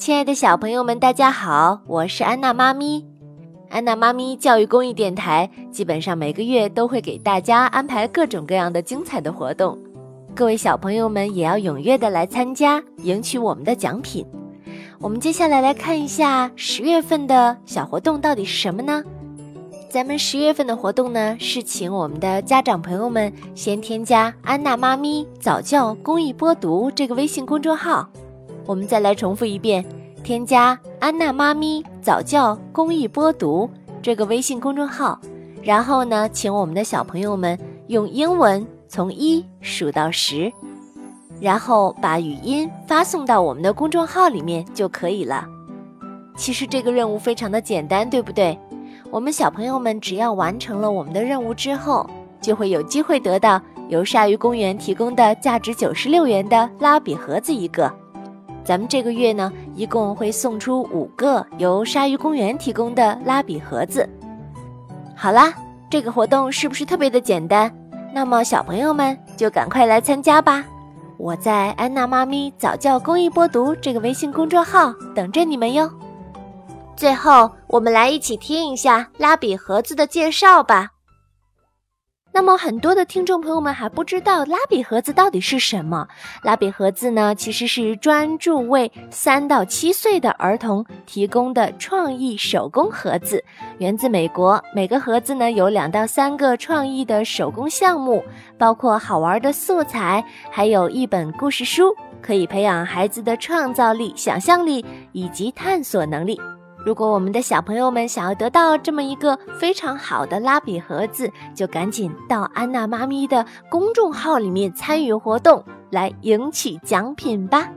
亲爱的小朋友们，大家好，我是安娜妈咪。安娜妈咪教育公益电台基本上每个月都会给大家安排各种各样的精彩的活动，各位小朋友们也要踊跃的来参加，赢取我们的奖品。我们接下来来看一下十月份的小活动到底是什么呢？咱们十月份的活动呢，是请我们的家长朋友们先添加“安娜妈咪早教公益播读”这个微信公众号。我们再来重复一遍。添加安娜妈咪早教公益播读这个微信公众号，然后呢，请我们的小朋友们用英文从一数到十，然后把语音发送到我们的公众号里面就可以了。其实这个任务非常的简单，对不对？我们小朋友们只要完成了我们的任务之后，就会有机会得到由鲨鱼公园提供的价值九十六元的拉比盒子一个。咱们这个月呢，一共会送出五个由鲨鱼公园提供的拉比盒子。好啦，这个活动是不是特别的简单？那么小朋友们就赶快来参加吧！我在安娜妈咪早教公益播读这个微信公众号等着你们哟。最后，我们来一起听一下拉比盒子的介绍吧。那么很多的听众朋友们还不知道拉比盒子到底是什么？拉比盒子呢，其实是专注为三到七岁的儿童提供的创意手工盒子，源自美国。每个盒子呢有两到三个创意的手工项目，包括好玩的素材，还有一本故事书，可以培养孩子的创造力、想象力以及探索能力。如果我们的小朋友们想要得到这么一个非常好的拉笔盒子，就赶紧到安娜妈咪的公众号里面参与活动，来赢取奖品吧。